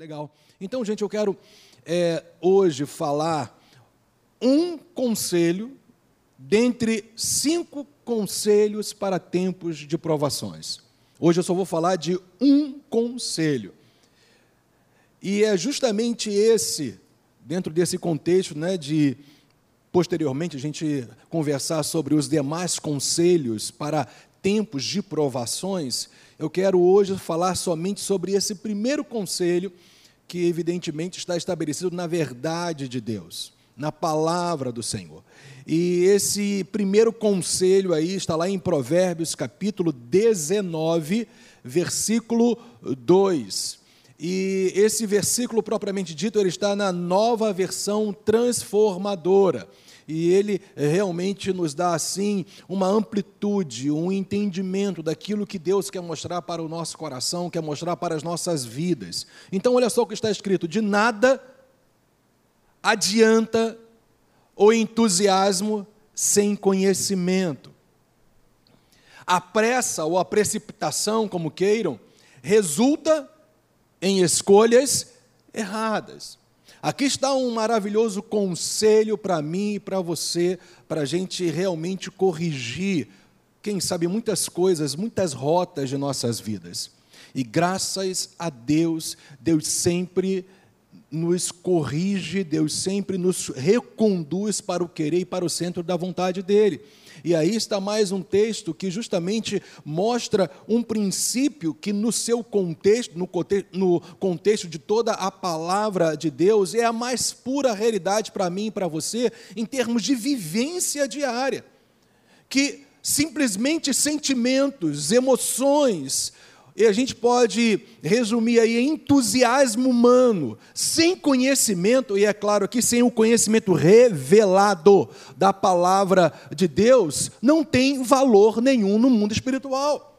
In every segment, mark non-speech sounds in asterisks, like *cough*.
Legal. Então, gente, eu quero é, hoje falar um conselho dentre cinco conselhos para tempos de provações. Hoje eu só vou falar de um conselho. E é justamente esse, dentro desse contexto, né, de posteriormente a gente conversar sobre os demais conselhos para tempos de provações, eu quero hoje falar somente sobre esse primeiro conselho que evidentemente está estabelecido na verdade de Deus, na palavra do Senhor. E esse primeiro conselho aí está lá em Provérbios, capítulo 19, versículo 2. E esse versículo propriamente dito, ele está na nova versão transformadora. E ele realmente nos dá assim uma amplitude, um entendimento daquilo que Deus quer mostrar para o nosso coração, quer mostrar para as nossas vidas. Então, olha só o que está escrito: de nada adianta o entusiasmo sem conhecimento. A pressa ou a precipitação, como queiram, resulta em escolhas erradas. Aqui está um maravilhoso conselho para mim e para você, para a gente realmente corrigir, quem sabe, muitas coisas, muitas rotas de nossas vidas. E graças a Deus, Deus sempre nos corrige, Deus sempre nos reconduz para o querer e para o centro da vontade dEle. E aí está mais um texto que justamente mostra um princípio que, no seu contexto, no contexto, no contexto de toda a palavra de Deus, é a mais pura realidade para mim e para você, em termos de vivência diária. Que simplesmente sentimentos, emoções, e a gente pode resumir aí entusiasmo humano, sem conhecimento, e é claro aqui, sem o conhecimento revelado da palavra de Deus, não tem valor nenhum no mundo espiritual.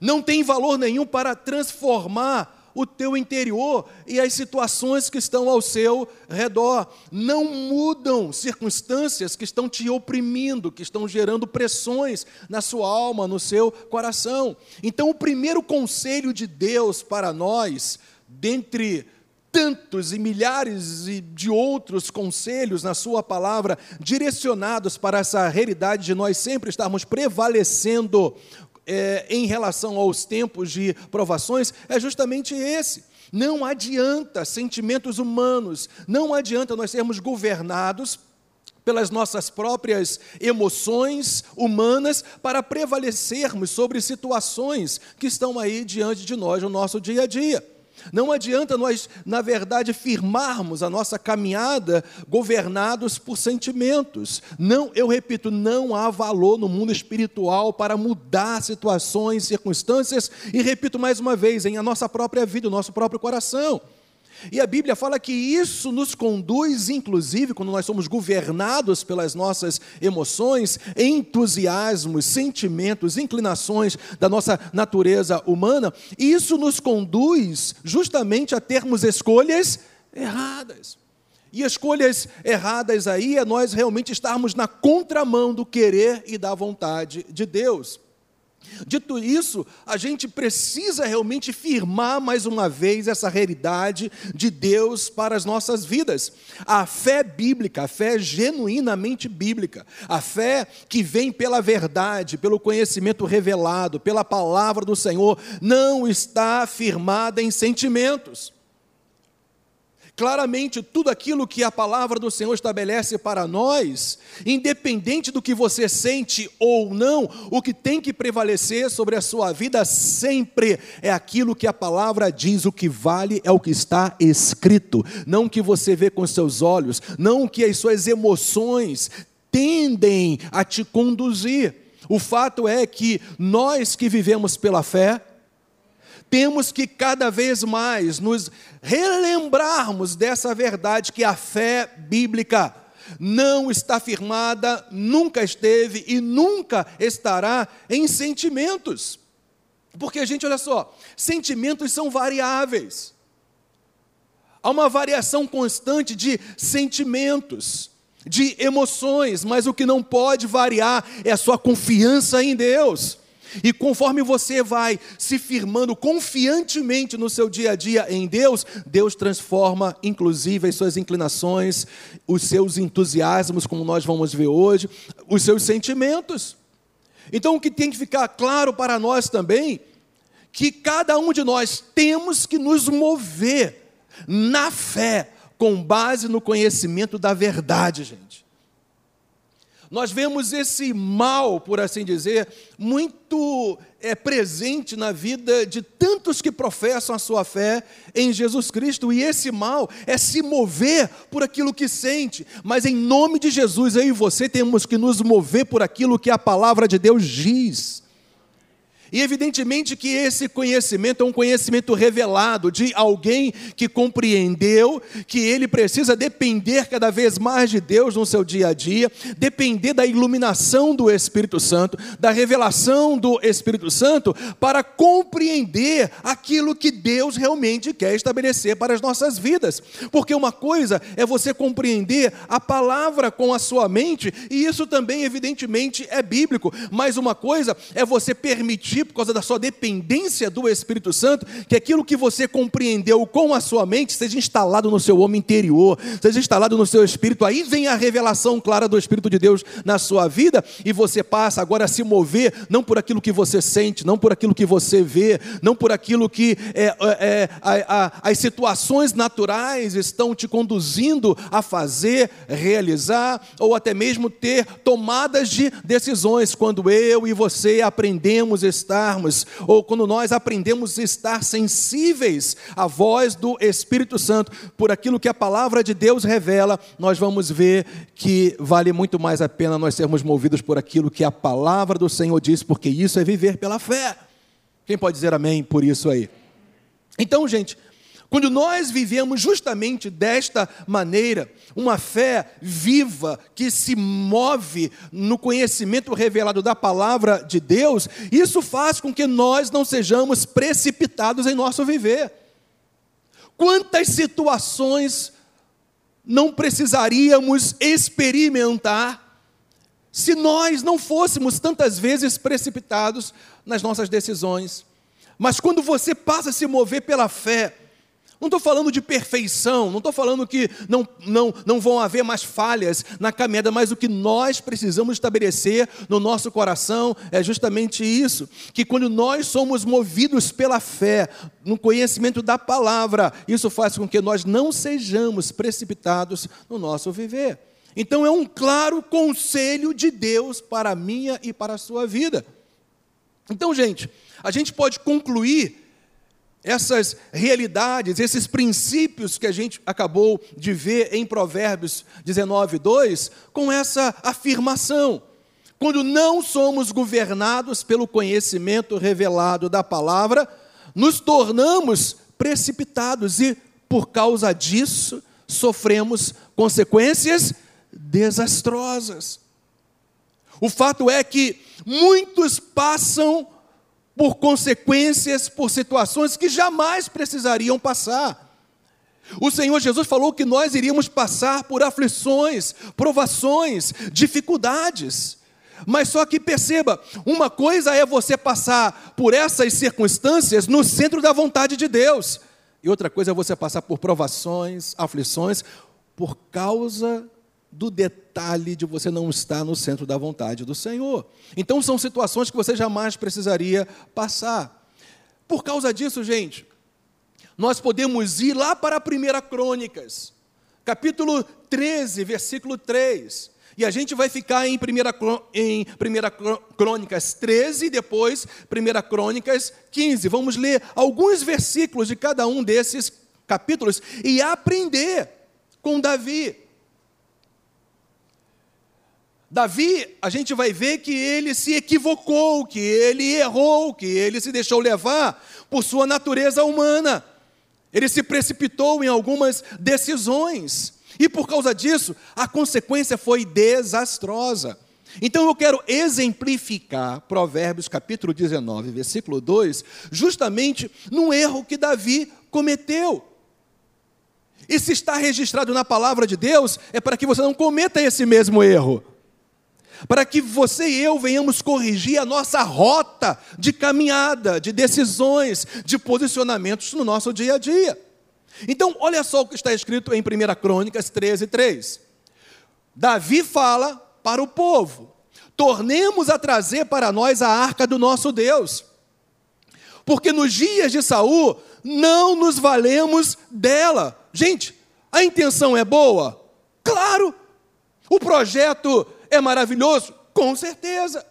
Não tem valor nenhum para transformar o teu interior e as situações que estão ao seu redor. Não mudam circunstâncias que estão te oprimindo, que estão gerando pressões na sua alma, no seu coração. Então, o primeiro conselho de Deus para nós, dentre tantos e milhares de outros conselhos na Sua palavra, direcionados para essa realidade de nós sempre estarmos prevalecendo é, em relação aos tempos de provações é justamente esse. Não adianta sentimentos humanos, não adianta nós sermos governados pelas nossas próprias emoções humanas para prevalecermos sobre situações que estão aí diante de nós no nosso dia a dia. Não adianta nós, na verdade, firmarmos a nossa caminhada governados por sentimentos. Não, eu repito, não há valor no mundo espiritual para mudar situações, circunstâncias, e repito mais uma vez, em a nossa própria vida, o nosso próprio coração. E a Bíblia fala que isso nos conduz, inclusive, quando nós somos governados pelas nossas emoções, entusiasmos, sentimentos, inclinações da nossa natureza humana, isso nos conduz justamente a termos escolhas erradas. E escolhas erradas aí é nós realmente estarmos na contramão do querer e da vontade de Deus. Dito isso, a gente precisa realmente firmar mais uma vez essa realidade de Deus para as nossas vidas. A fé bíblica, a fé genuinamente bíblica, a fé que vem pela verdade, pelo conhecimento revelado, pela palavra do Senhor, não está firmada em sentimentos. Claramente, tudo aquilo que a palavra do Senhor estabelece para nós, independente do que você sente ou não, o que tem que prevalecer sobre a sua vida sempre é aquilo que a palavra diz, o que vale é o que está escrito, não o que você vê com seus olhos, não o que as suas emoções tendem a te conduzir. O fato é que nós que vivemos pela fé, temos que cada vez mais nos relembrarmos dessa verdade que a fé bíblica não está firmada, nunca esteve e nunca estará em sentimentos. Porque, gente, olha só, sentimentos são variáveis. Há uma variação constante de sentimentos, de emoções, mas o que não pode variar é a sua confiança em Deus. E conforme você vai se firmando confiantemente no seu dia a dia em Deus, Deus transforma inclusive as suas inclinações, os seus entusiasmos, como nós vamos ver hoje, os seus sentimentos. Então o que tem que ficar claro para nós também, que cada um de nós temos que nos mover na fé, com base no conhecimento da verdade, gente. Nós vemos esse mal, por assim dizer, muito é, presente na vida de tantos que professam a sua fé em Jesus Cristo, e esse mal é se mover por aquilo que sente, mas em nome de Jesus, eu e você temos que nos mover por aquilo que a palavra de Deus diz. E evidentemente que esse conhecimento é um conhecimento revelado de alguém que compreendeu que ele precisa depender cada vez mais de Deus no seu dia a dia, depender da iluminação do Espírito Santo, da revelação do Espírito Santo, para compreender aquilo que Deus realmente quer estabelecer para as nossas vidas. Porque uma coisa é você compreender a palavra com a sua mente, e isso também, evidentemente, é bíblico, mas uma coisa é você permitir por causa da sua dependência do Espírito Santo, que aquilo que você compreendeu com a sua mente seja instalado no seu homem interior, seja instalado no seu espírito. Aí vem a revelação clara do Espírito de Deus na sua vida e você passa agora a se mover não por aquilo que você sente, não por aquilo que você vê, não por aquilo que é, é, é a, a, as situações naturais estão te conduzindo a fazer, realizar ou até mesmo ter tomadas de decisões. Quando eu e você aprendemos estar estarmos, ou quando nós aprendemos a estar sensíveis à voz do Espírito Santo, por aquilo que a palavra de Deus revela, nós vamos ver que vale muito mais a pena nós sermos movidos por aquilo que a palavra do Senhor diz, porque isso é viver pela fé. Quem pode dizer amém por isso aí? Então, gente, quando nós vivemos justamente desta maneira, uma fé viva que se move no conhecimento revelado da palavra de Deus, isso faz com que nós não sejamos precipitados em nosso viver. Quantas situações não precisaríamos experimentar se nós não fôssemos tantas vezes precipitados nas nossas decisões? Mas quando você passa a se mover pela fé, não estou falando de perfeição, não estou falando que não, não, não vão haver mais falhas na caminhada, mas o que nós precisamos estabelecer no nosso coração é justamente isso: que quando nós somos movidos pela fé, no conhecimento da palavra, isso faz com que nós não sejamos precipitados no nosso viver. Então é um claro conselho de Deus para a minha e para a sua vida. Então, gente, a gente pode concluir essas realidades, esses princípios que a gente acabou de ver em Provérbios 19, 2, com essa afirmação. Quando não somos governados pelo conhecimento revelado da palavra, nos tornamos precipitados e, por causa disso, sofremos consequências desastrosas. O fato é que muitos passam por consequências, por situações que jamais precisariam passar. O Senhor Jesus falou que nós iríamos passar por aflições, provações, dificuldades. Mas só que perceba, uma coisa é você passar por essas circunstâncias no centro da vontade de Deus, e outra coisa é você passar por provações, aflições, por causa do detalhe de você não estar no centro da vontade do Senhor. Então são situações que você jamais precisaria passar. Por causa disso, gente, nós podemos ir lá para a primeira Crônicas, capítulo 13, versículo 3. E a gente vai ficar em 1 em primeira Crônicas 13 e depois 1 Crônicas 15. Vamos ler alguns versículos de cada um desses capítulos e aprender com Davi. Davi, a gente vai ver que ele se equivocou, que ele errou, que ele se deixou levar por sua natureza humana. Ele se precipitou em algumas decisões. E por causa disso, a consequência foi desastrosa. Então eu quero exemplificar Provérbios capítulo 19, versículo 2, justamente num erro que Davi cometeu. E se está registrado na palavra de Deus, é para que você não cometa esse mesmo erro. Para que você e eu venhamos corrigir a nossa rota de caminhada, de decisões, de posicionamentos no nosso dia a dia. Então, olha só o que está escrito em 1 Crônicas 13, 3. Davi fala para o povo: tornemos a trazer para nós a arca do nosso Deus. Porque nos dias de Saul não nos valemos dela. Gente, a intenção é boa? Claro. O projeto é maravilhoso? Com certeza.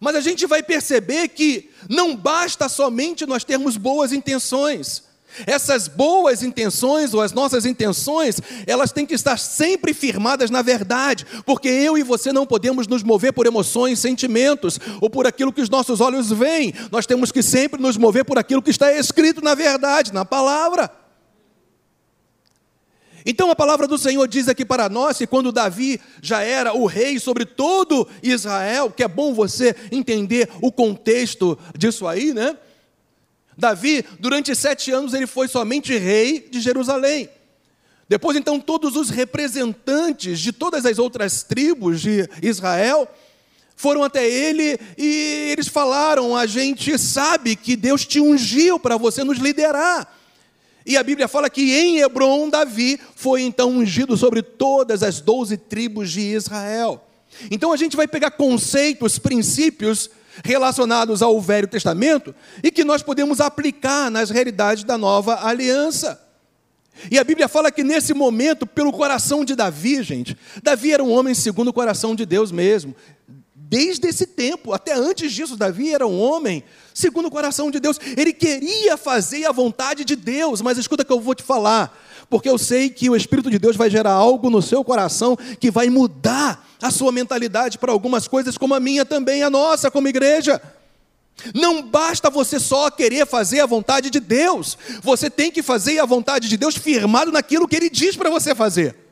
Mas a gente vai perceber que não basta somente nós termos boas intenções. Essas boas intenções ou as nossas intenções, elas têm que estar sempre firmadas na verdade, porque eu e você não podemos nos mover por emoções, sentimentos ou por aquilo que os nossos olhos veem. Nós temos que sempre nos mover por aquilo que está escrito na verdade, na palavra. Então a palavra do Senhor diz aqui para nós que quando Davi já era o rei sobre todo Israel, que é bom você entender o contexto disso aí, né? Davi, durante sete anos, ele foi somente rei de Jerusalém. Depois, então, todos os representantes de todas as outras tribos de Israel foram até ele e eles falaram: A gente sabe que Deus te ungiu para você nos liderar. E a Bíblia fala que em Hebron, Davi foi então ungido sobre todas as doze tribos de Israel. Então a gente vai pegar conceitos, princípios relacionados ao Velho Testamento e que nós podemos aplicar nas realidades da nova aliança. E a Bíblia fala que nesse momento, pelo coração de Davi, gente, Davi era um homem segundo o coração de Deus mesmo. Desde esse tempo, até antes disso, Davi era um homem segundo o coração de Deus. Ele queria fazer a vontade de Deus, mas escuta que eu vou te falar, porque eu sei que o Espírito de Deus vai gerar algo no seu coração que vai mudar a sua mentalidade para algumas coisas, como a minha também, a nossa, como igreja. Não basta você só querer fazer a vontade de Deus, você tem que fazer a vontade de Deus firmado naquilo que Ele diz para você fazer.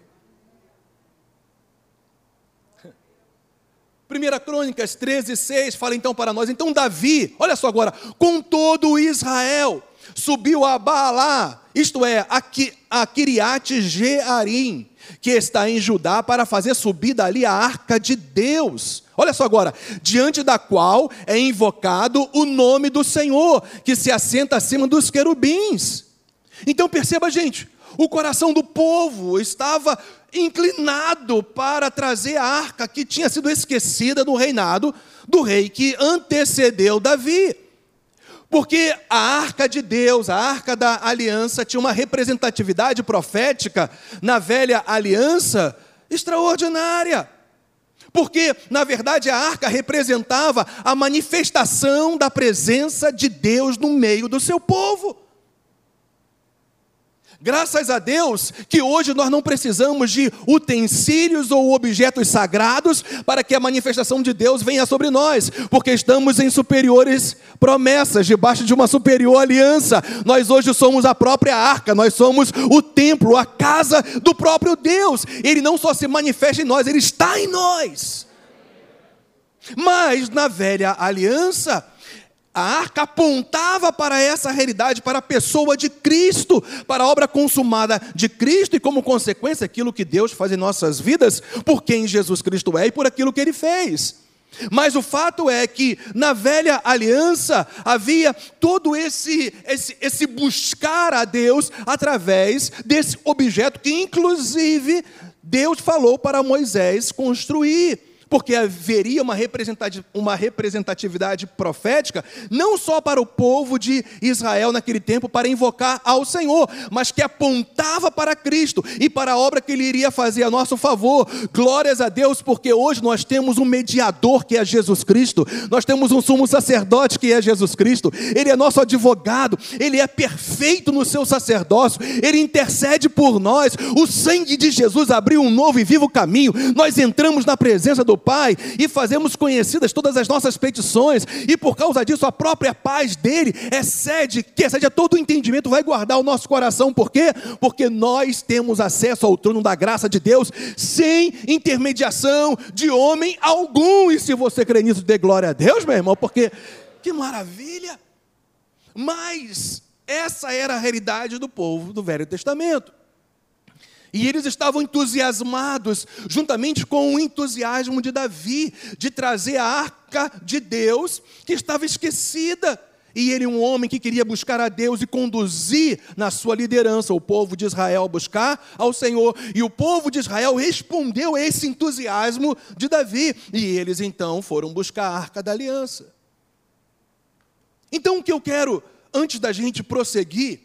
1 Crônicas 13, 6 fala então para nós: então Davi, olha só agora, com todo Israel, subiu a Baalá, isto é, a, a Kiriat Jearim, que está em Judá, para fazer subir dali a arca de Deus. Olha só agora, diante da qual é invocado o nome do Senhor, que se assenta acima dos querubins. Então perceba, gente, o coração do povo estava inclinado para trazer a arca que tinha sido esquecida no reinado do rei que antecedeu Davi. Porque a arca de Deus, a arca da aliança, tinha uma representatividade profética na velha aliança extraordinária. Porque, na verdade, a arca representava a manifestação da presença de Deus no meio do seu povo. Graças a Deus que hoje nós não precisamos de utensílios ou objetos sagrados para que a manifestação de Deus venha sobre nós, porque estamos em superiores promessas, debaixo de uma superior aliança. Nós hoje somos a própria arca, nós somos o templo, a casa do próprio Deus. Ele não só se manifesta em nós, ele está em nós. Mas na velha aliança, a arca apontava para essa realidade, para a pessoa de Cristo, para a obra consumada de Cristo e, como consequência, aquilo que Deus faz em nossas vidas, por quem Jesus Cristo é e por aquilo que ele fez. Mas o fato é que na velha aliança havia todo esse, esse, esse buscar a Deus através desse objeto que, inclusive, Deus falou para Moisés construir porque haveria uma representatividade profética, não só para o povo de Israel naquele tempo, para invocar ao Senhor, mas que apontava para Cristo e para a obra que Ele iria fazer a nosso favor. Glórias a Deus, porque hoje nós temos um mediador que é Jesus Cristo, nós temos um sumo sacerdote que é Jesus Cristo, Ele é nosso advogado, Ele é perfeito no seu sacerdócio, Ele intercede por nós. O sangue de Jesus abriu um novo e vivo caminho, nós entramos na presença do Pai e fazemos conhecidas todas as nossas petições, e por causa disso a própria paz dele excede, que excede a todo o entendimento, vai guardar o nosso coração, por quê? Porque nós temos acesso ao trono da graça de Deus sem intermediação de homem algum, e se você crê nisso, dê glória a Deus, meu irmão, porque que maravilha! Mas essa era a realidade do povo do Velho Testamento. E eles estavam entusiasmados, juntamente com o entusiasmo de Davi, de trazer a arca de Deus que estava esquecida. E ele, um homem que queria buscar a Deus e conduzir na sua liderança o povo de Israel a buscar ao Senhor. E o povo de Israel respondeu a esse entusiasmo de Davi. E eles então foram buscar a arca da aliança. Então, o que eu quero, antes da gente prosseguir,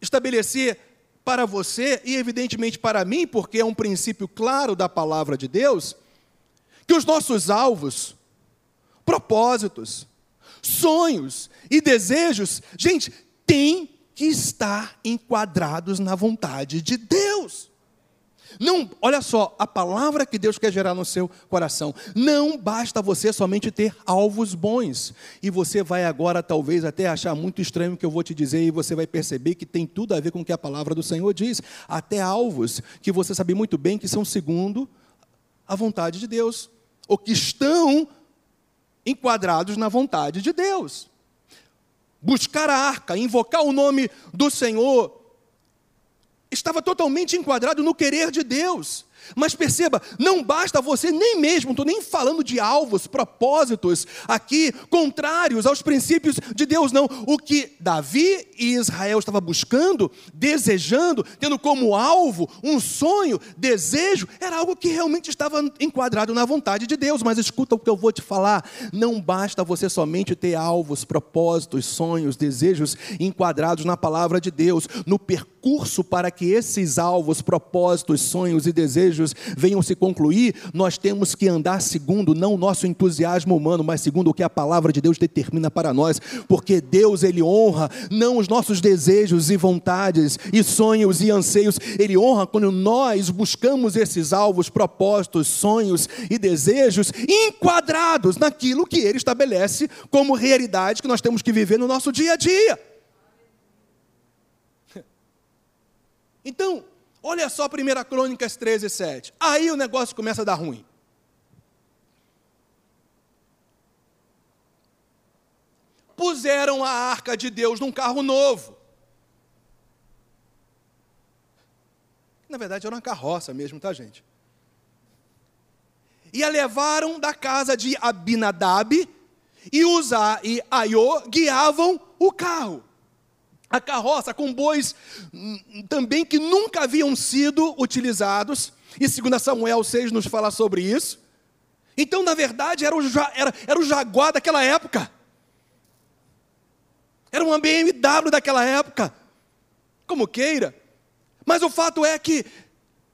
estabelecer para você e, evidentemente, para mim, porque é um princípio claro da palavra de Deus, que os nossos alvos, propósitos, sonhos e desejos, gente, têm que estar enquadrados na vontade de Deus. Não, olha só, a palavra que Deus quer gerar no seu coração. Não basta você somente ter alvos bons. E você vai agora talvez até achar muito estranho o que eu vou te dizer e você vai perceber que tem tudo a ver com o que a palavra do Senhor diz. Até alvos que você sabe muito bem que são segundo a vontade de Deus, ou que estão enquadrados na vontade de Deus. Buscar a arca, invocar o nome do Senhor, estava totalmente enquadrado no querer de Deus. Mas perceba, não basta você nem mesmo, estou nem falando de alvos, propósitos aqui contrários aos princípios de Deus, não. O que Davi e Israel estavam buscando, desejando, tendo como alvo um sonho, desejo, era algo que realmente estava enquadrado na vontade de Deus. Mas escuta o que eu vou te falar: não basta você somente ter alvos, propósitos, sonhos, desejos enquadrados na palavra de Deus, no percurso para que esses alvos, propósitos, sonhos e desejos desejos venham se concluir, nós temos que andar segundo não o nosso entusiasmo humano, mas segundo o que a palavra de Deus determina para nós, porque Deus ele honra não os nossos desejos e vontades e sonhos e anseios, ele honra quando nós buscamos esses alvos, propósitos, sonhos e desejos enquadrados naquilo que ele estabelece como realidade que nós temos que viver no nosso dia a dia. *laughs* Então, Olha só 1 Crônicas 13, 7. Aí o negócio começa a dar ruim. Puseram a arca de Deus num carro novo. Na verdade, era uma carroça mesmo, tá, gente? E a levaram da casa de Abinadab, e Uzá e Aiô guiavam o carro a carroça com bois hum, também que nunca haviam sido utilizados, e 2 Samuel 6 nos fala sobre isso. Então, na verdade, era o, era, era o Jaguar daquela época. Era uma BMW daquela época. Como queira. Mas o fato é que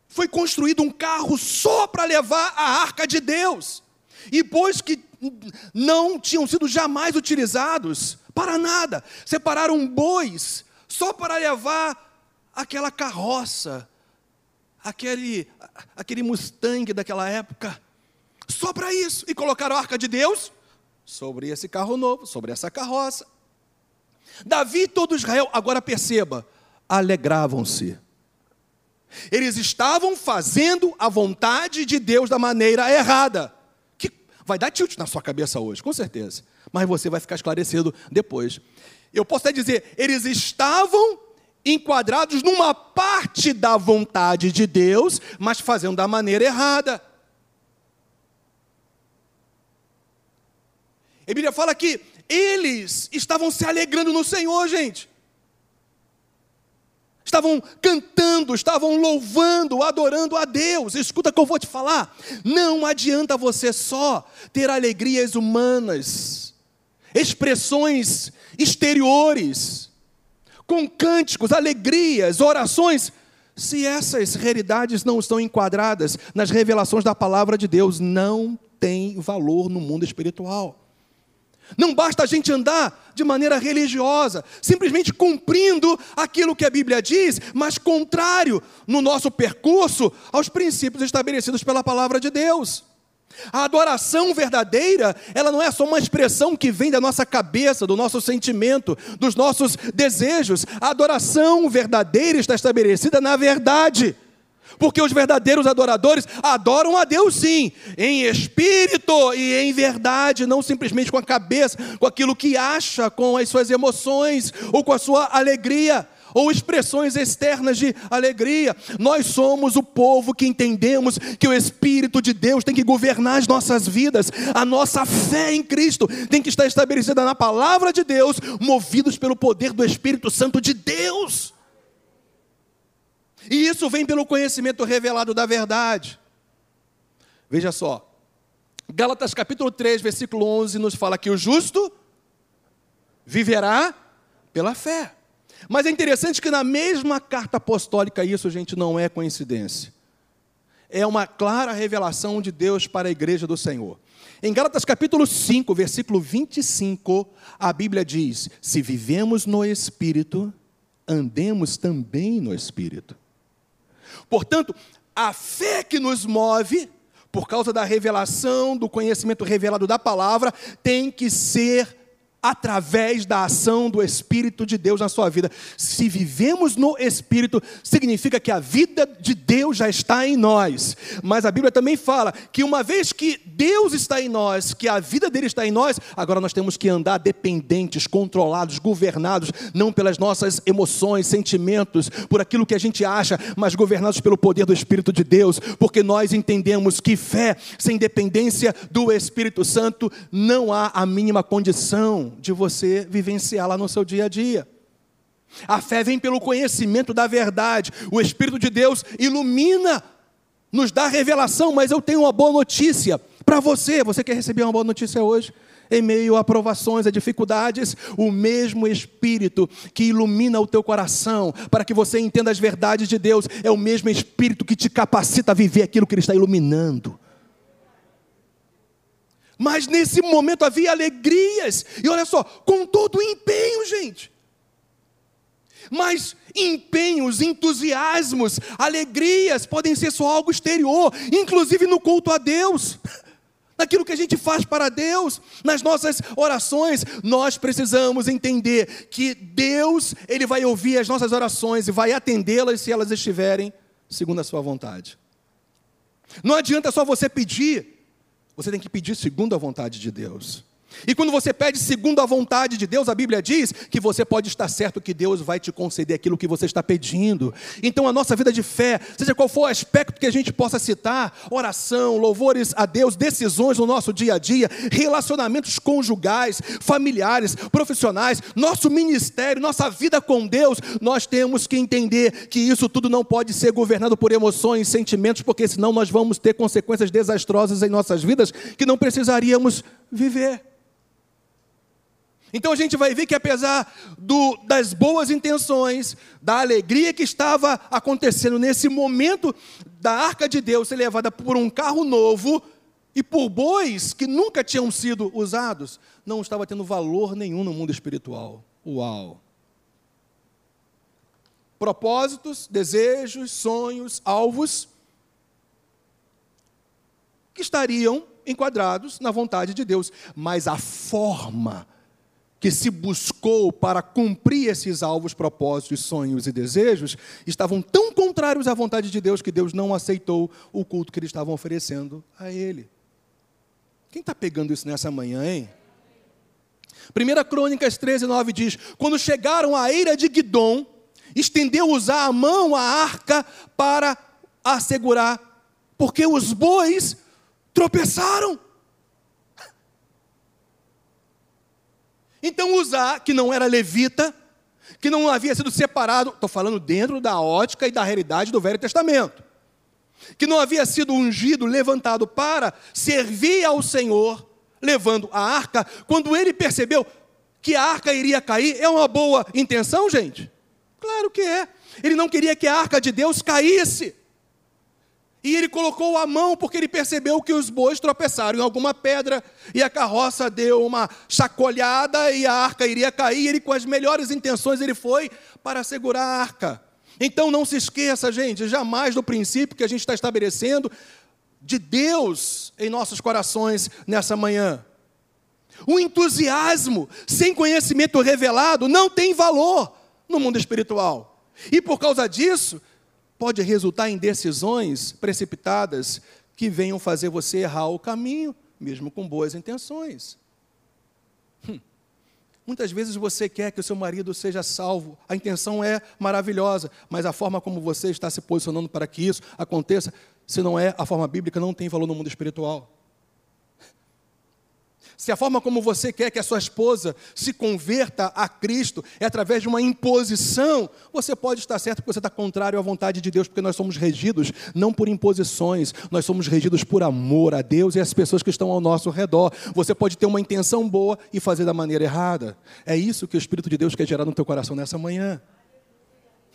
foi construído um carro só para levar a arca de Deus. E bois que não tinham sido jamais utilizados para nada. Separaram bois só para levar aquela carroça, aquele, aquele Mustang daquela época, só para isso. E colocaram a arca de Deus sobre esse carro novo, sobre essa carroça. Davi e todo Israel, agora perceba, alegravam-se. Eles estavam fazendo a vontade de Deus da maneira errada. Que vai dar tilt na sua cabeça hoje, com certeza mas você vai ficar esclarecido depois. Eu posso até dizer, eles estavam enquadrados numa parte da vontade de Deus, mas fazendo da maneira errada. A Bíblia fala que eles estavam se alegrando no Senhor, gente. Estavam cantando, estavam louvando, adorando a Deus. Escuta o que eu vou te falar. Não adianta você só ter alegrias humanas expressões exteriores, com cânticos, alegrias, orações, se essas realidades não estão enquadradas nas revelações da palavra de Deus, não tem valor no mundo espiritual. Não basta a gente andar de maneira religiosa, simplesmente cumprindo aquilo que a Bíblia diz, mas contrário no nosso percurso aos princípios estabelecidos pela palavra de Deus. A adoração verdadeira, ela não é só uma expressão que vem da nossa cabeça, do nosso sentimento, dos nossos desejos. A adoração verdadeira está estabelecida na verdade. Porque os verdadeiros adoradores adoram a Deus sim, em espírito e em verdade, não simplesmente com a cabeça, com aquilo que acha, com as suas emoções ou com a sua alegria. Ou expressões externas de alegria. Nós somos o povo que entendemos que o Espírito de Deus tem que governar as nossas vidas. A nossa fé em Cristo tem que estar estabelecida na palavra de Deus, movidos pelo poder do Espírito Santo de Deus. E isso vem pelo conhecimento revelado da verdade. Veja só, Gálatas capítulo 3, versículo 11 nos fala que o justo viverá pela fé. Mas é interessante que na mesma carta apostólica, isso, gente, não é coincidência. É uma clara revelação de Deus para a igreja do Senhor. Em Gálatas capítulo 5, versículo 25, a Bíblia diz: Se vivemos no Espírito, andemos também no Espírito. Portanto, a fé que nos move, por causa da revelação, do conhecimento revelado da palavra, tem que ser através da ação do Espírito de Deus na sua vida. Se vivemos no Espírito, significa que a vida de Deus já está em nós. Mas a Bíblia também fala que uma vez que Deus está em nós, que a vida dele está em nós, agora nós temos que andar dependentes, controlados, governados, não pelas nossas emoções, sentimentos, por aquilo que a gente acha, mas governados pelo poder do Espírito de Deus, porque nós entendemos que fé sem dependência do Espírito Santo não há a mínima condição de você vivenciá-la no seu dia a dia. A fé vem pelo conhecimento da verdade. O Espírito de Deus ilumina, nos dá revelação, mas eu tenho uma boa notícia para você. Você quer receber uma boa notícia hoje? Em meio a provações, a dificuldades, o mesmo Espírito que ilumina o teu coração para que você entenda as verdades de Deus é o mesmo Espírito que te capacita a viver aquilo que Ele está iluminando. Mas nesse momento havia alegrias. E olha só, com todo o empenho, gente. Mas empenhos, entusiasmos, alegrias podem ser só algo exterior, inclusive no culto a Deus. *laughs* Naquilo que a gente faz para Deus, nas nossas orações, nós precisamos entender que Deus, Ele vai ouvir as nossas orações e vai atendê-las se elas estiverem segundo a Sua vontade. Não adianta só você pedir, você tem que pedir segundo a vontade de Deus. E quando você pede segundo a vontade de Deus, a Bíblia diz que você pode estar certo que Deus vai te conceder aquilo que você está pedindo. Então a nossa vida de fé, seja qual for o aspecto que a gente possa citar, oração, louvores a Deus, decisões no nosso dia a dia, relacionamentos conjugais, familiares, profissionais, nosso ministério, nossa vida com Deus, nós temos que entender que isso tudo não pode ser governado por emoções, sentimentos, porque senão nós vamos ter consequências desastrosas em nossas vidas que não precisaríamos viver. Então a gente vai ver que apesar do, das boas intenções, da alegria que estava acontecendo nesse momento da arca de Deus ser levada por um carro novo e por bois que nunca tinham sido usados, não estava tendo valor nenhum no mundo espiritual. Uau! Propósitos, desejos, sonhos, alvos que estariam enquadrados na vontade de Deus, mas a forma que se buscou para cumprir esses alvos, propósitos, sonhos e desejos, estavam tão contrários à vontade de Deus que Deus não aceitou o culto que eles estavam oferecendo a Ele. Quem está pegando isso nessa manhã, hein? 1 Crônicas 13, 9 diz: Quando chegaram à eira de Guidom, estendeu usar a mão à arca para assegurar, porque os bois tropeçaram. Então Uzá, que não era levita, que não havia sido separado, estou falando dentro da ótica e da realidade do Velho Testamento, que não havia sido ungido, levantado para servir ao Senhor, levando a arca, quando ele percebeu que a arca iria cair, é uma boa intenção, gente? Claro que é. Ele não queria que a arca de Deus caísse. E ele colocou a mão porque ele percebeu que os bois tropeçaram em alguma pedra e a carroça deu uma chacoalhada e a arca iria cair. Ele, com as melhores intenções, ele foi para segurar a arca. Então não se esqueça, gente, jamais do princípio que a gente está estabelecendo de Deus em nossos corações nessa manhã. O entusiasmo sem conhecimento revelado não tem valor no mundo espiritual. E por causa disso, pode resultar em decisões precipitadas que venham fazer você errar o caminho, mesmo com boas intenções. Hum. Muitas vezes você quer que o seu marido seja salvo, a intenção é maravilhosa, mas a forma como você está se posicionando para que isso aconteça, se não é a forma bíblica, não tem valor no mundo espiritual. Se a forma como você quer que a sua esposa se converta a Cristo é através de uma imposição, você pode estar certo que você está contrário à vontade de Deus, porque nós somos regidos não por imposições, nós somos regidos por amor a Deus e às pessoas que estão ao nosso redor. Você pode ter uma intenção boa e fazer da maneira errada. É isso que o Espírito de Deus quer gerar no teu coração nessa manhã.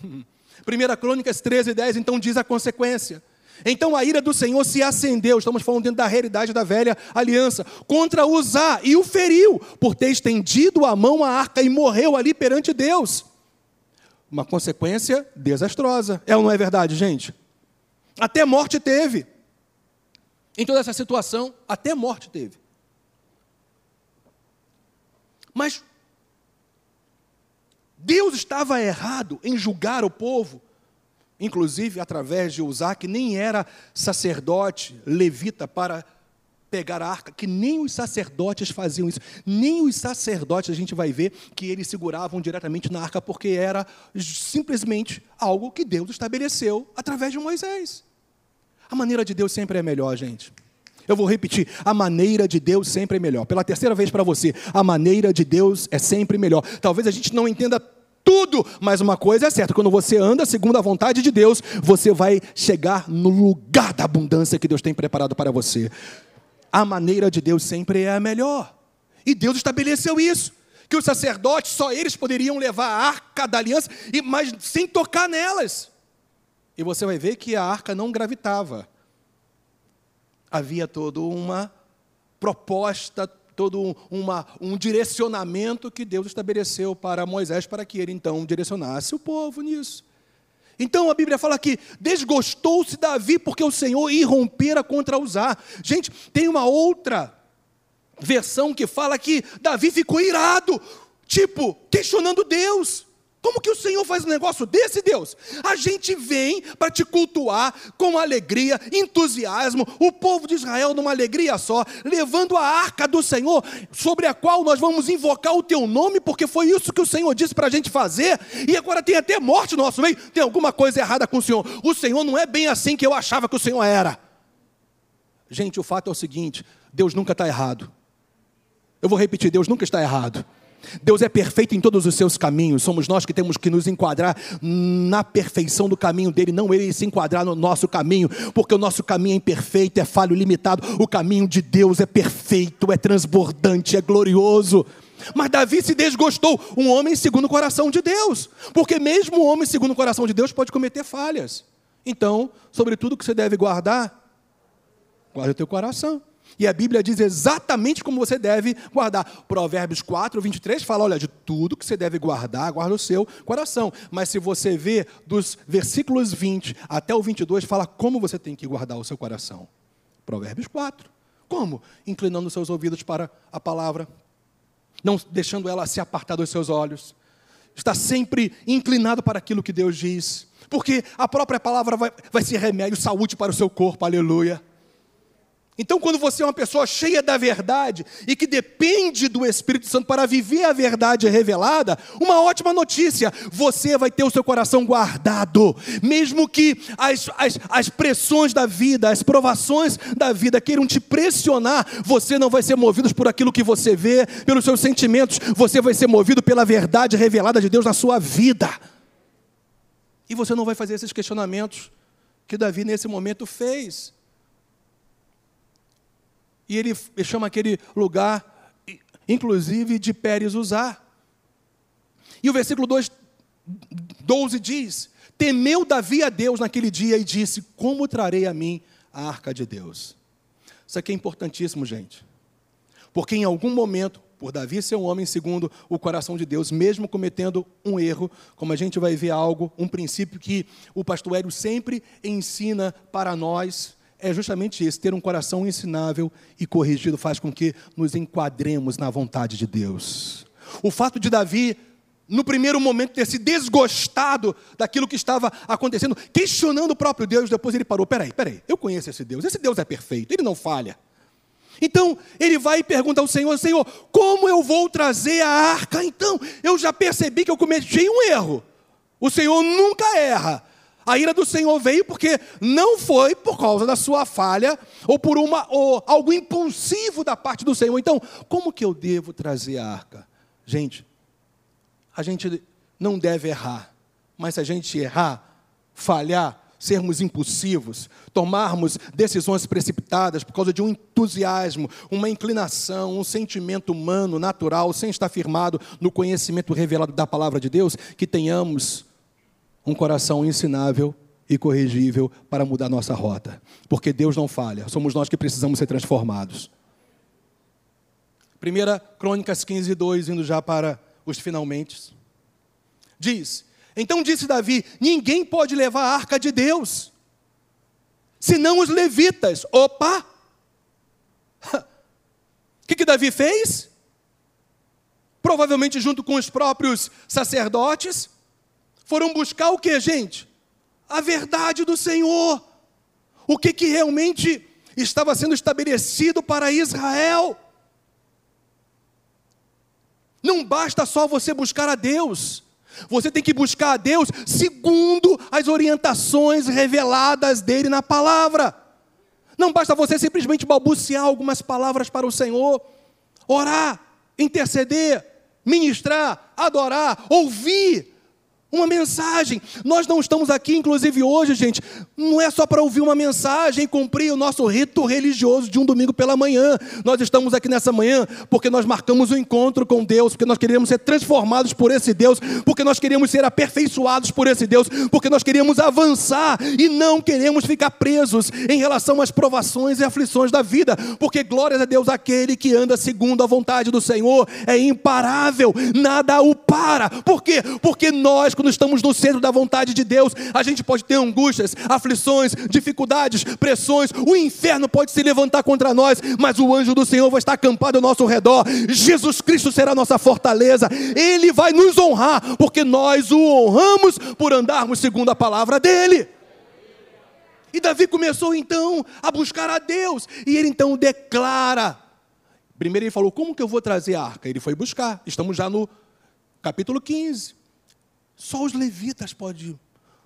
*laughs* 1 Crônicas 13, 10, então diz a consequência. Então a ira do Senhor se acendeu, estamos falando dentro da realidade da velha aliança, contra Uzá e o feriu, por ter estendido a mão à arca e morreu ali perante Deus. Uma consequência desastrosa. É ou não é verdade, gente? Até morte teve. Em toda essa situação, até morte teve. Mas Deus estava errado em julgar o povo inclusive através de Usar, que nem era sacerdote levita para pegar a arca, que nem os sacerdotes faziam isso, nem os sacerdotes a gente vai ver que eles seguravam diretamente na arca, porque era simplesmente algo que Deus estabeleceu através de Moisés. A maneira de Deus sempre é melhor, gente. Eu vou repetir, a maneira de Deus sempre é melhor. Pela terceira vez para você, a maneira de Deus é sempre melhor. Talvez a gente não entenda tudo. Mas uma coisa é certa: quando você anda segundo a vontade de Deus, você vai chegar no lugar da abundância que Deus tem preparado para você. A maneira de Deus sempre é a melhor. E Deus estabeleceu isso. Que os sacerdotes, só eles poderiam levar a arca da aliança, mas sem tocar nelas. E você vai ver que a arca não gravitava. Havia toda uma proposta todo uma, um direcionamento que Deus estabeleceu para Moisés, para que ele então direcionasse o povo nisso. Então a Bíblia fala que desgostou-se Davi porque o Senhor irrompera contra Uzá. Gente, tem uma outra versão que fala que Davi ficou irado, tipo, questionando Deus. Como que o Senhor faz um negócio desse, Deus? A gente vem para te cultuar com alegria, entusiasmo, o povo de Israel numa alegria só, levando a arca do Senhor, sobre a qual nós vamos invocar o teu nome, porque foi isso que o Senhor disse para a gente fazer, e agora tem até morte no nosso meio. Tem alguma coisa errada com o Senhor. O Senhor não é bem assim que eu achava que o Senhor era. Gente, o fato é o seguinte: Deus nunca está errado. Eu vou repetir: Deus nunca está errado. Deus é perfeito em todos os seus caminhos, somos nós que temos que nos enquadrar na perfeição do caminho dele, não ele se enquadrar no nosso caminho, porque o nosso caminho é imperfeito, é falho, limitado. O caminho de Deus é perfeito, é transbordante, é glorioso. Mas Davi se desgostou, um homem segundo o coração de Deus, porque mesmo um homem segundo o coração de Deus pode cometer falhas. Então, sobre tudo que você deve guardar, guarde o teu coração. E a Bíblia diz exatamente como você deve guardar. Provérbios 4, 23 fala: olha, de tudo que você deve guardar, guarda o seu coração. Mas se você vê dos versículos 20 até o 22, fala como você tem que guardar o seu coração. Provérbios 4. Como? Inclinando seus ouvidos para a palavra, não deixando ela se apartar dos seus olhos. Está sempre inclinado para aquilo que Deus diz. Porque a própria palavra vai, vai ser remédio, saúde para o seu corpo, aleluia. Então, quando você é uma pessoa cheia da verdade e que depende do Espírito Santo para viver a verdade revelada, uma ótima notícia: você vai ter o seu coração guardado, mesmo que as, as, as pressões da vida, as provações da vida queiram te pressionar, você não vai ser movido por aquilo que você vê, pelos seus sentimentos, você vai ser movido pela verdade revelada de Deus na sua vida. E você não vai fazer esses questionamentos que Davi nesse momento fez. E ele chama aquele lugar, inclusive, de Pérez Usar. E o versículo 2, 12 diz: Temeu Davi a Deus naquele dia e disse: Como trarei a mim a arca de Deus? Isso aqui é importantíssimo, gente. Porque em algum momento, por Davi ser um homem segundo o coração de Deus, mesmo cometendo um erro, como a gente vai ver algo, um princípio que o pastor Hélio sempre ensina para nós, é justamente isso: ter um coração ensinável e corrigido faz com que nos enquadremos na vontade de Deus. O fato de Davi, no primeiro momento, ter se desgostado daquilo que estava acontecendo, questionando o próprio Deus, depois ele parou: peraí, peraí, eu conheço esse Deus, esse Deus é perfeito, ele não falha. Então ele vai e pergunta ao Senhor: Senhor, como eu vou trazer a arca? Então eu já percebi que eu cometi um erro. O Senhor nunca erra. A ira do Senhor veio porque não foi por causa da sua falha ou por uma ou algo impulsivo da parte do Senhor. Então, como que eu devo trazer a arca? Gente, a gente não deve errar, mas se a gente errar, falhar, sermos impulsivos, tomarmos decisões precipitadas por causa de um entusiasmo, uma inclinação, um sentimento humano, natural, sem estar firmado no conhecimento revelado da palavra de Deus, que tenhamos um coração ensinável e corrigível para mudar nossa rota. Porque Deus não falha, somos nós que precisamos ser transformados. Primeira Crônicas 15, 2, indo já para os finalmente. Diz: Então disse Davi: Ninguém pode levar a arca de Deus, senão os levitas. Opa! O *laughs* que, que Davi fez? Provavelmente junto com os próprios sacerdotes, foram buscar o que, gente? A verdade do Senhor. O que, que realmente estava sendo estabelecido para Israel. Não basta só você buscar a Deus, você tem que buscar a Deus segundo as orientações reveladas dele na palavra. Não basta você simplesmente balbuciar algumas palavras para o Senhor, orar, interceder, ministrar, adorar, ouvir uma mensagem. Nós não estamos aqui, inclusive hoje, gente, não é só para ouvir uma mensagem e cumprir o nosso rito religioso de um domingo pela manhã. Nós estamos aqui nessa manhã porque nós marcamos o um encontro com Deus, porque nós queremos ser transformados por esse Deus, porque nós queremos ser aperfeiçoados por esse Deus, porque nós queremos avançar e não queremos ficar presos em relação às provações e aflições da vida, porque glórias a Deus, aquele que anda segundo a vontade do Senhor é imparável, nada o para. Por quê? Porque nós, quando estamos no centro da vontade de Deus, a gente pode ter angústias, aflições, dificuldades, pressões, o inferno pode se levantar contra nós, mas o anjo do Senhor vai estar acampado ao nosso redor. Jesus Cristo será nossa fortaleza, ele vai nos honrar, porque nós o honramos por andarmos segundo a palavra dele. E Davi começou então a buscar a Deus, e ele então declara. Primeiro ele falou: Como que eu vou trazer a arca? Ele foi buscar, estamos já no capítulo 15. Só os levitas pode,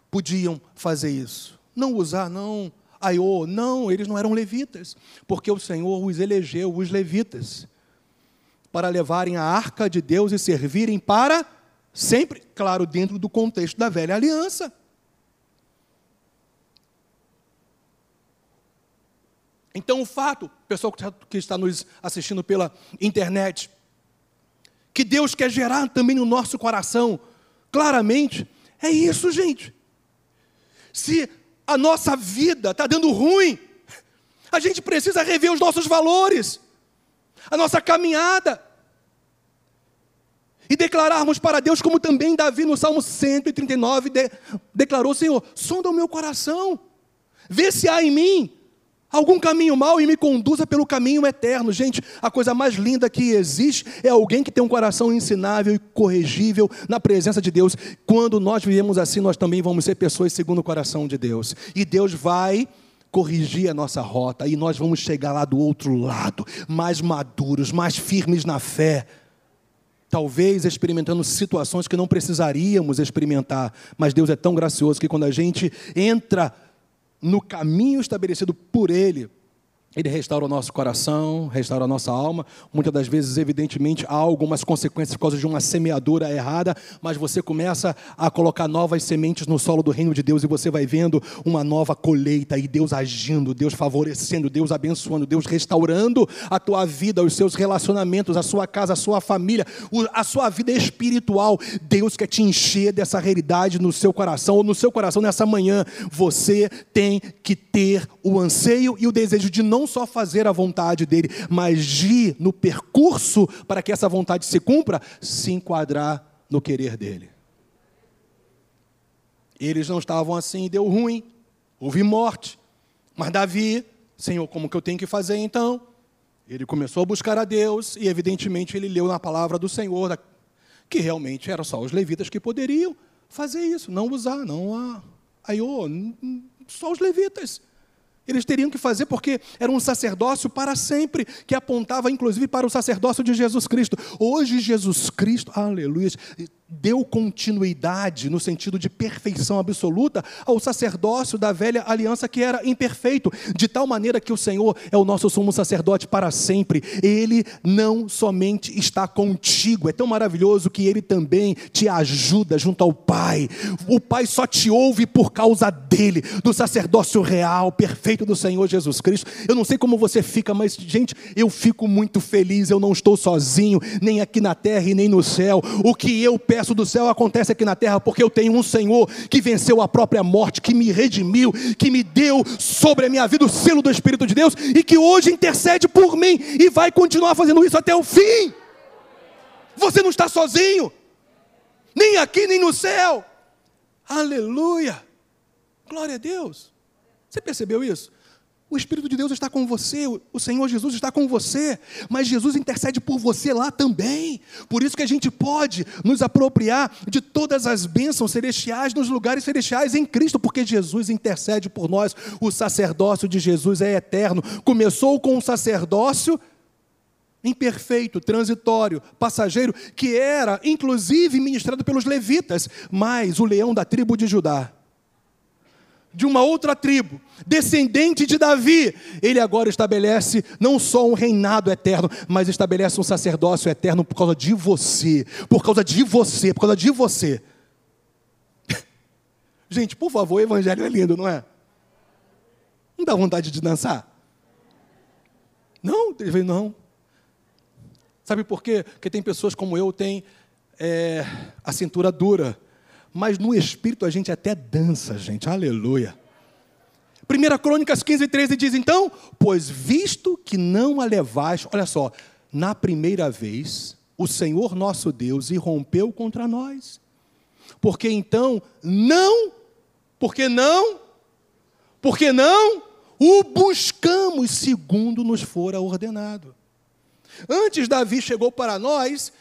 podiam fazer isso. Não usar, não. Aiô, não, eles não eram levitas, porque o Senhor os elegeu, os levitas, para levarem a arca de Deus e servirem para sempre, claro, dentro do contexto da velha aliança. Então, o fato, pessoal que está nos assistindo pela internet, que Deus quer gerar também no nosso coração claramente, é isso, gente. Se a nossa vida está dando ruim, a gente precisa rever os nossos valores, a nossa caminhada. E declararmos para Deus, como também Davi no Salmo 139 de, declarou: Senhor, sonda o meu coração, vê se há em mim algum caminho mau e me conduza pelo caminho eterno. Gente, a coisa mais linda que existe é alguém que tem um coração ensinável e corrigível na presença de Deus. Quando nós vivemos assim, nós também vamos ser pessoas segundo o coração de Deus. E Deus vai corrigir a nossa rota e nós vamos chegar lá do outro lado, mais maduros, mais firmes na fé. Talvez experimentando situações que não precisaríamos experimentar, mas Deus é tão gracioso que quando a gente entra no caminho estabelecido por Ele, ele restaura o nosso coração, restaura a nossa alma. Muitas das vezes, evidentemente, há algumas consequências por causa de uma semeadura errada, mas você começa a colocar novas sementes no solo do reino de Deus e você vai vendo uma nova colheita e Deus agindo, Deus favorecendo, Deus abençoando, Deus restaurando a tua vida, os seus relacionamentos, a sua casa, a sua família, a sua vida espiritual. Deus quer te encher dessa realidade no seu coração ou no seu coração nessa manhã. Você tem que ter o anseio e o desejo de não não só fazer a vontade dele, mas ir no percurso para que essa vontade se cumpra, se enquadrar no querer dele. Eles não estavam assim, deu ruim, houve morte. Mas Davi, Senhor, como que eu tenho que fazer então? Ele começou a buscar a Deus e, evidentemente, ele leu na palavra do Senhor que realmente eram só os levitas que poderiam fazer isso, não usar, não a Aiô, só os levitas. Eles teriam que fazer porque era um sacerdócio para sempre, que apontava inclusive para o sacerdócio de Jesus Cristo. Hoje, Jesus Cristo, aleluia, deu continuidade, no sentido de perfeição absoluta, ao sacerdócio da velha aliança que era imperfeito, de tal maneira que o Senhor é o nosso sumo sacerdote para sempre. Ele não somente está contigo, é tão maravilhoso que ele também te ajuda junto ao Pai. O Pai só te ouve por causa dele, do sacerdócio real, perfeito do Senhor Jesus Cristo. Eu não sei como você fica, mas, gente, eu fico muito feliz, eu não estou sozinho, nem aqui na terra e nem no céu. O que eu peço do céu acontece aqui na terra, porque eu tenho um Senhor que venceu a própria morte, que me redimiu, que me deu sobre a minha vida o selo do Espírito de Deus e que hoje intercede por mim e vai continuar fazendo isso até o fim. Você não está sozinho, nem aqui nem no céu. Aleluia! Glória a Deus. Você percebeu isso? O Espírito de Deus está com você, o Senhor Jesus está com você, mas Jesus intercede por você lá também. Por isso que a gente pode nos apropriar de todas as bênçãos celestiais nos lugares celestiais em Cristo, porque Jesus intercede por nós. O sacerdócio de Jesus é eterno. Começou com um sacerdócio imperfeito, transitório, passageiro, que era inclusive ministrado pelos levitas, mas o leão da tribo de Judá de uma outra tribo, descendente de Davi, ele agora estabelece não só um reinado eterno, mas estabelece um sacerdócio eterno por causa de você, por causa de você, por causa de você. *laughs* Gente, por favor, o evangelho é lindo, não é? Não dá vontade de dançar? Não, não. Sabe por quê? Porque tem pessoas como eu têm é, a cintura dura mas no espírito a gente até dança, gente, aleluia. 1 Crônicas 15, 13 diz: Então, pois visto que não a levais, olha só, na primeira vez, o Senhor nosso Deus irrompeu contra nós. Porque então não, porque não, porque não o buscamos segundo nos fora ordenado. Antes Davi chegou para nós,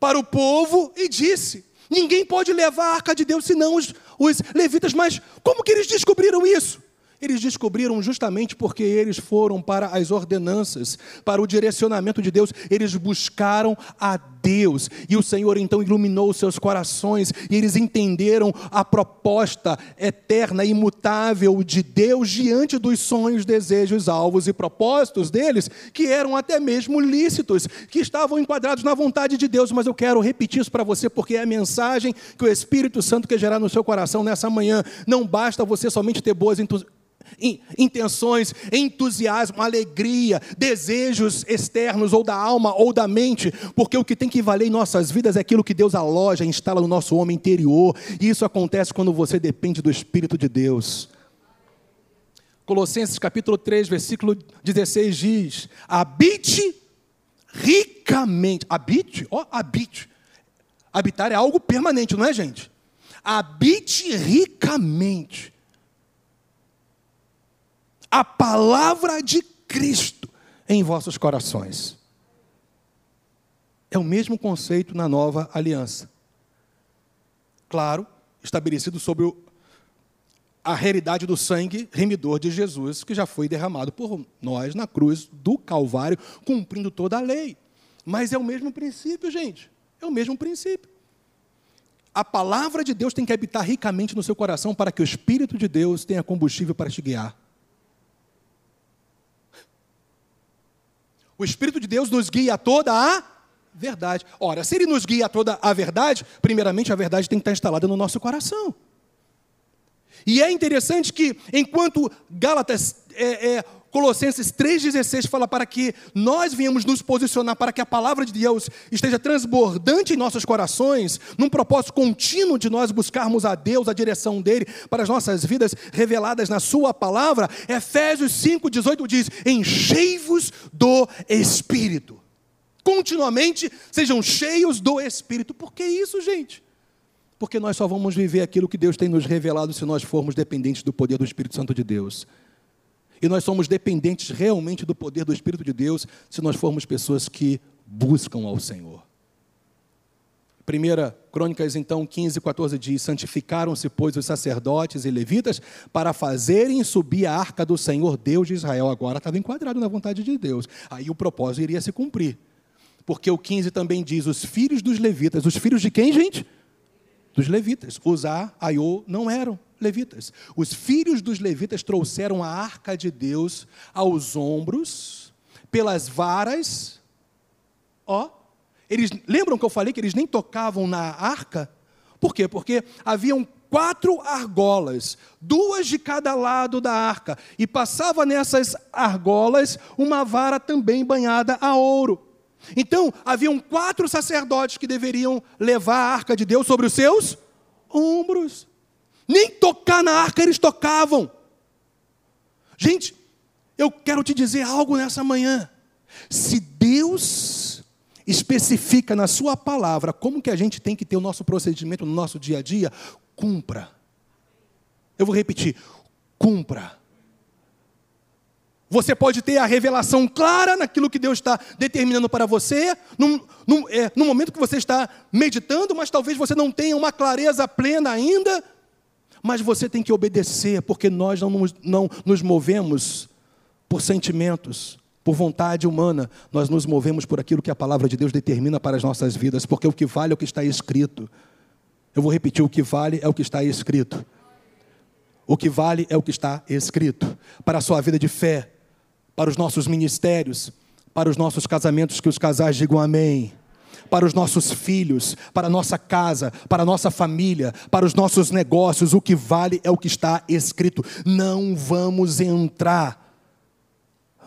para o povo, e disse: Ninguém pode levar a arca de Deus senão os, os levitas. Mas como que eles descobriram isso? Eles descobriram justamente porque eles foram para as ordenanças, para o direcionamento de Deus, eles buscaram a Deus, e o Senhor então iluminou seus corações, e eles entenderam a proposta eterna, imutável de Deus diante dos sonhos, desejos, alvos e propósitos deles, que eram até mesmo lícitos, que estavam enquadrados na vontade de Deus. Mas eu quero repetir isso para você, porque é a mensagem que o Espírito Santo quer gerar no seu coração nessa manhã. Não basta você somente ter boas intenções, entusiasmo, alegria, desejos externos ou da alma ou da mente, porque o que tem que valer em nossas vidas é aquilo que Deus aloja, instala no nosso homem interior, e isso acontece quando você depende do Espírito de Deus. Colossenses capítulo 3, versículo 16 diz: habite ricamente, habite, ó, habite. Habitar é algo permanente, não é, gente? Habite ricamente a palavra de Cristo em vossos corações. É o mesmo conceito na nova aliança. Claro, estabelecido sobre o, a realidade do sangue remidor de Jesus, que já foi derramado por nós na cruz do Calvário, cumprindo toda a lei. Mas é o mesmo princípio, gente. É o mesmo princípio. A palavra de Deus tem que habitar ricamente no seu coração para que o Espírito de Deus tenha combustível para te guiar. O Espírito de Deus nos guia a toda a verdade. Ora, se ele nos guia a toda a verdade, primeiramente a verdade tem que estar instalada no nosso coração. E é interessante que, enquanto Gálatas é, é, Colossenses 3,16 fala para que nós venhamos nos posicionar para que a palavra de Deus esteja transbordante em nossos corações, num propósito contínuo de nós buscarmos a Deus, a direção dele para as nossas vidas reveladas na Sua palavra. Efésios 5,18 diz: Enchei-vos do Espírito. Continuamente sejam cheios do Espírito. Por que isso, gente? Porque nós só vamos viver aquilo que Deus tem nos revelado se nós formos dependentes do poder do Espírito Santo de Deus. E nós somos dependentes realmente do poder do Espírito de Deus se nós formos pessoas que buscam ao Senhor. Primeira Crônicas, então, 15, 14 diz: Santificaram-se, pois, os sacerdotes e levitas para fazerem subir a arca do Senhor Deus de Israel. Agora estava enquadrado na vontade de Deus. Aí o propósito iria se cumprir. Porque o 15 também diz: os filhos dos levitas. Os filhos de quem, gente? Dos levitas. Uzá, Aiô não eram levitas. Os filhos dos levitas trouxeram a arca de Deus aos ombros, pelas varas, ó, eles lembram que eu falei que eles nem tocavam na arca? Por quê? Porque haviam quatro argolas, duas de cada lado da arca, e passava nessas argolas uma vara também banhada a ouro. Então, haviam quatro sacerdotes que deveriam levar a arca de Deus sobre os seus ombros. Nem tocar na arca eles tocavam. Gente, eu quero te dizer algo nessa manhã. Se Deus especifica na sua palavra como que a gente tem que ter o nosso procedimento no nosso dia a dia, cumpra. Eu vou repetir, cumpra. Você pode ter a revelação clara naquilo que Deus está determinando para você, é, no momento que você está meditando, mas talvez você não tenha uma clareza plena ainda, mas você tem que obedecer, porque nós não, não nos movemos por sentimentos, por vontade humana, nós nos movemos por aquilo que a palavra de Deus determina para as nossas vidas, porque o que vale é o que está escrito. Eu vou repetir: o que vale é o que está escrito. O que vale é o que está escrito. Para a sua vida de fé, para os nossos ministérios, para os nossos casamentos, que os casais digam amém. Para os nossos filhos, para a nossa casa, para a nossa família, para os nossos negócios, o que vale é o que está escrito. Não vamos entrar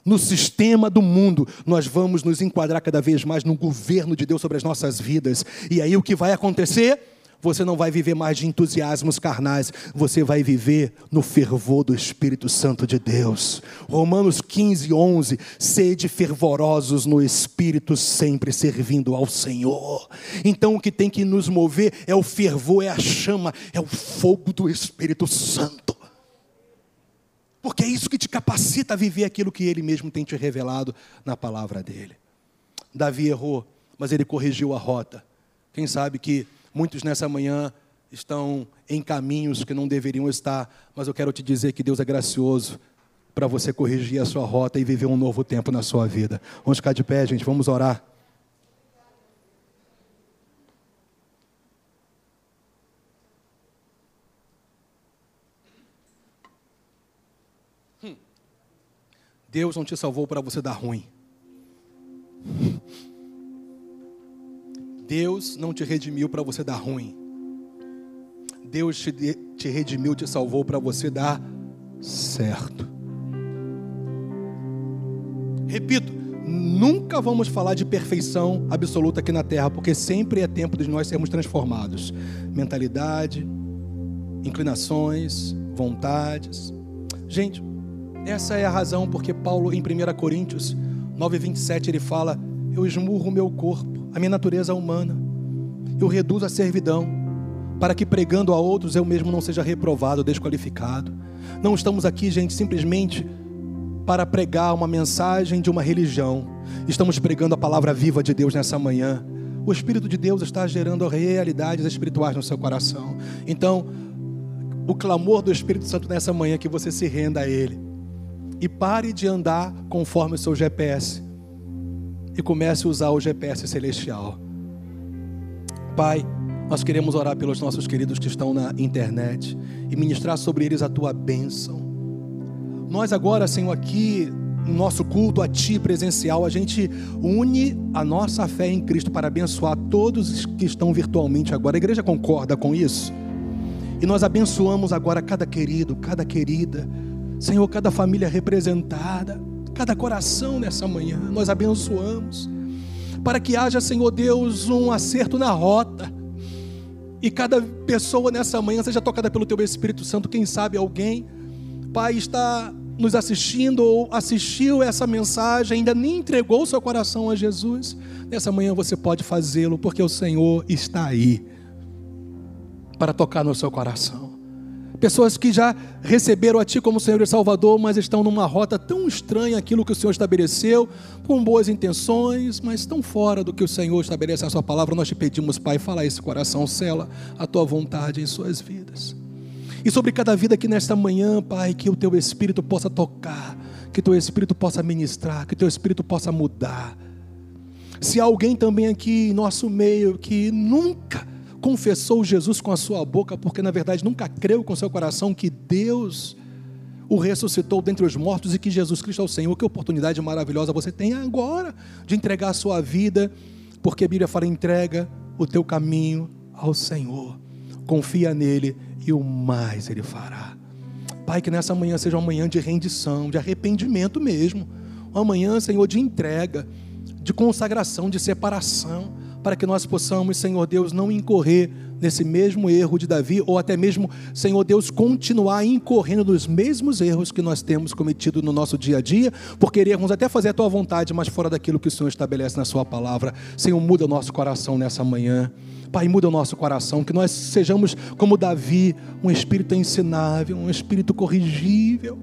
no sistema do mundo, nós vamos nos enquadrar cada vez mais no governo de Deus sobre as nossas vidas. E aí o que vai acontecer? Você não vai viver mais de entusiasmos carnais, você vai viver no fervor do Espírito Santo de Deus. Romanos 15, 11. Sede fervorosos no Espírito, sempre servindo ao Senhor. Então o que tem que nos mover é o fervor, é a chama, é o fogo do Espírito Santo. Porque é isso que te capacita a viver aquilo que ele mesmo tem te revelado na palavra dele. Davi errou, mas ele corrigiu a rota. Quem sabe que muitos nessa manhã estão em caminhos que não deveriam estar, mas eu quero te dizer que Deus é gracioso para você corrigir a sua rota e viver um novo tempo na sua vida. Vamos ficar de pé, gente, vamos orar. Deus não te salvou para você dar ruim. Deus não te redimiu para você dar ruim. Deus te, te redimiu, te salvou para você dar certo. Repito, nunca vamos falar de perfeição absoluta aqui na terra, porque sempre é tempo de nós sermos transformados. Mentalidade, inclinações, vontades. Gente, essa é a razão porque Paulo, em 1 Coríntios 9,27, ele fala: Eu esmurro o meu corpo, a minha natureza humana, eu reduzo a servidão, para que pregando a outros eu mesmo não seja reprovado, desqualificado. Não estamos aqui, gente, simplesmente para pregar uma mensagem de uma religião, estamos pregando a palavra viva de Deus nessa manhã. O Espírito de Deus está gerando realidades espirituais no seu coração. Então, o clamor do Espírito Santo nessa manhã é que você se renda a Ele e pare de andar conforme o seu GPS e comece a usar o GPS celestial. Pai, nós queremos orar pelos nossos queridos que estão na internet e ministrar sobre eles a tua bênção. Nós agora, Senhor, aqui no nosso culto a Ti presencial, a gente une a nossa fé em Cristo para abençoar todos que estão virtualmente agora. A igreja concorda com isso? E nós abençoamos agora cada querido, cada querida Senhor, cada família representada, cada coração nessa manhã, nós abençoamos, para que haja, Senhor Deus, um acerto na rota, e cada pessoa nessa manhã seja tocada pelo Teu Espírito Santo, quem sabe alguém, Pai, está nos assistindo ou assistiu essa mensagem, ainda nem entregou seu coração a Jesus, nessa manhã você pode fazê-lo, porque o Senhor está aí para tocar no seu coração. Pessoas que já receberam a Ti como Senhor e Salvador, mas estão numa rota tão estranha aquilo que o Senhor estabeleceu, com boas intenções, mas tão fora do que o Senhor estabelece na Sua palavra. Nós te pedimos, Pai, fala esse coração, cela a Tua vontade em suas vidas. E sobre cada vida aqui nesta manhã, Pai, que o Teu Espírito possa tocar, que o Teu Espírito possa ministrar, que o Teu Espírito possa mudar. Se há alguém também aqui em nosso meio que nunca confessou Jesus com a sua boca, porque na verdade nunca creu com seu coração que Deus o ressuscitou dentre os mortos e que Jesus Cristo é o Senhor. Que oportunidade maravilhosa você tem agora de entregar a sua vida, porque a Bíblia fala: entrega o teu caminho ao Senhor, confia nele e o mais ele fará. Pai, que nessa manhã seja uma manhã de rendição, de arrependimento mesmo, uma manhã, Senhor, de entrega, de consagração, de separação para que nós possamos, Senhor Deus, não incorrer nesse mesmo erro de Davi, ou até mesmo, Senhor Deus, continuar incorrendo nos mesmos erros que nós temos cometido no nosso dia a dia, por querermos até fazer a tua vontade, mas fora daquilo que o Senhor estabelece na Sua palavra. Senhor, muda o nosso coração nessa manhã. Pai, muda o nosso coração, que nós sejamos como Davi, um espírito ensinável, um espírito corrigível,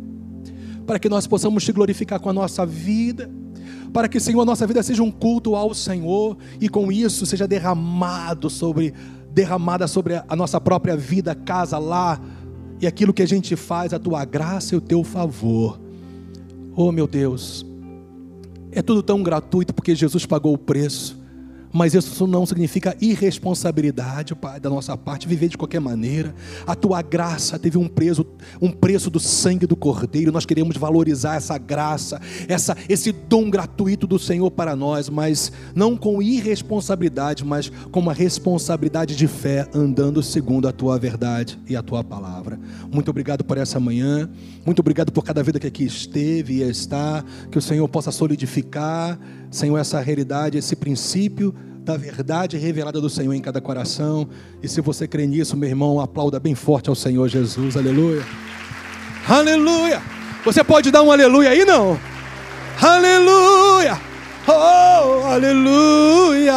para que nós possamos te glorificar com a nossa vida para que, Senhor, a nossa vida seja um culto ao Senhor e com isso seja derramado sobre derramada sobre a nossa própria vida, casa lá e aquilo que a gente faz, a tua graça e o teu favor. Oh, meu Deus, é tudo tão gratuito porque Jesus pagou o preço. Mas isso não significa irresponsabilidade, Pai, da nossa parte, viver de qualquer maneira. A tua graça teve um preço, um preço do sangue do Cordeiro. Nós queremos valorizar essa graça, essa, esse dom gratuito do Senhor para nós, mas não com irresponsabilidade, mas com uma responsabilidade de fé, andando segundo a tua verdade e a tua palavra. Muito obrigado por essa manhã. Muito obrigado por cada vida que aqui esteve e está. Que o Senhor possa solidificar, Senhor, essa realidade, esse princípio da verdade revelada do Senhor em cada coração. E se você crê nisso, meu irmão, aplauda bem forte ao Senhor Jesus. Aleluia. Aleluia. Você pode dar um aleluia aí, não? Aleluia. Oh, aleluia.